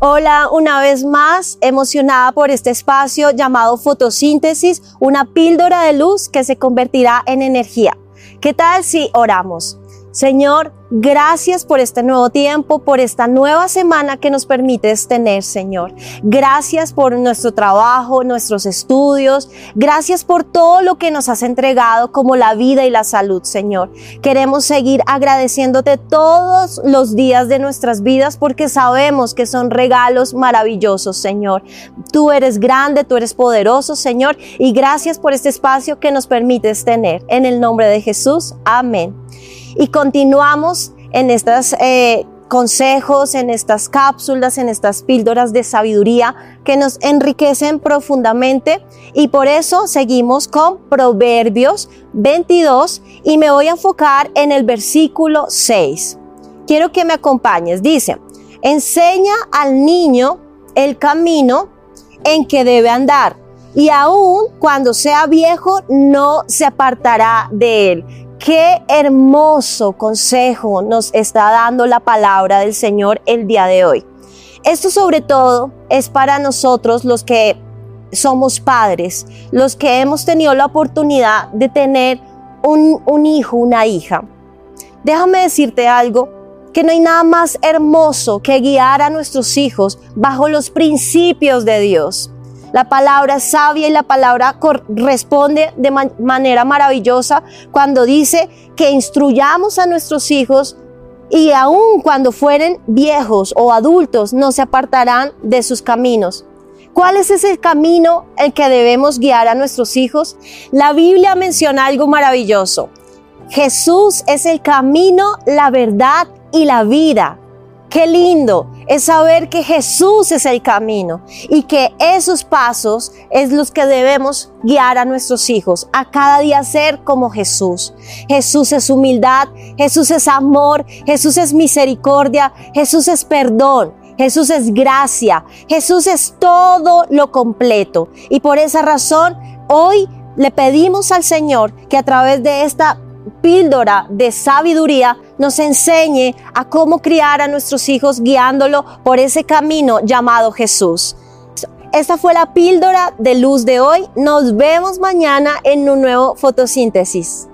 Hola, una vez más, emocionada por este espacio llamado fotosíntesis, una píldora de luz que se convertirá en energía. ¿Qué tal si oramos? Señor, Gracias por este nuevo tiempo, por esta nueva semana que nos permites tener, Señor. Gracias por nuestro trabajo, nuestros estudios. Gracias por todo lo que nos has entregado como la vida y la salud, Señor. Queremos seguir agradeciéndote todos los días de nuestras vidas porque sabemos que son regalos maravillosos, Señor. Tú eres grande, tú eres poderoso, Señor, y gracias por este espacio que nos permites tener. En el nombre de Jesús, amén. Y continuamos en estos eh, consejos, en estas cápsulas, en estas píldoras de sabiduría que nos enriquecen profundamente. Y por eso seguimos con Proverbios 22 y me voy a enfocar en el versículo 6. Quiero que me acompañes. Dice, enseña al niño el camino en que debe andar y aun cuando sea viejo no se apartará de él. Qué hermoso consejo nos está dando la palabra del Señor el día de hoy. Esto sobre todo es para nosotros los que somos padres, los que hemos tenido la oportunidad de tener un, hijo, una hija. Déjame decirte algo, que no hay nada más hermoso que guiar a nuestros hijos bajo los principios de Dios. La palabra sabia y la palabra responde de manera maravillosa cuando dice que instruyamos a nuestros hijos y aun cuando fueren viejos o adultos no se apartarán de sus caminos. ¿Cuál es ese camino en que debemos guiar a nuestros hijos? La Biblia menciona algo maravilloso. Jesús es el camino, la verdad y la vida. Qué lindo es saber que Jesús es el camino y que esos pasos es los que debemos guiar a nuestros hijos, a cada día ser como Jesús. Jesús es humildad, Jesús es amor, Jesús es misericordia, Jesús es perdón. Jesús es gracia, Jesús es todo lo completo. Y por esa razón, hoy le pedimos al Señor que a través de esta píldora de sabiduría nos enseñe a cómo criar a nuestros hijos guiándolo por ese camino llamado Jesús. Esta fue la píldora de luz de hoy. Nos vemos mañana en un nuevo fotosíntesis.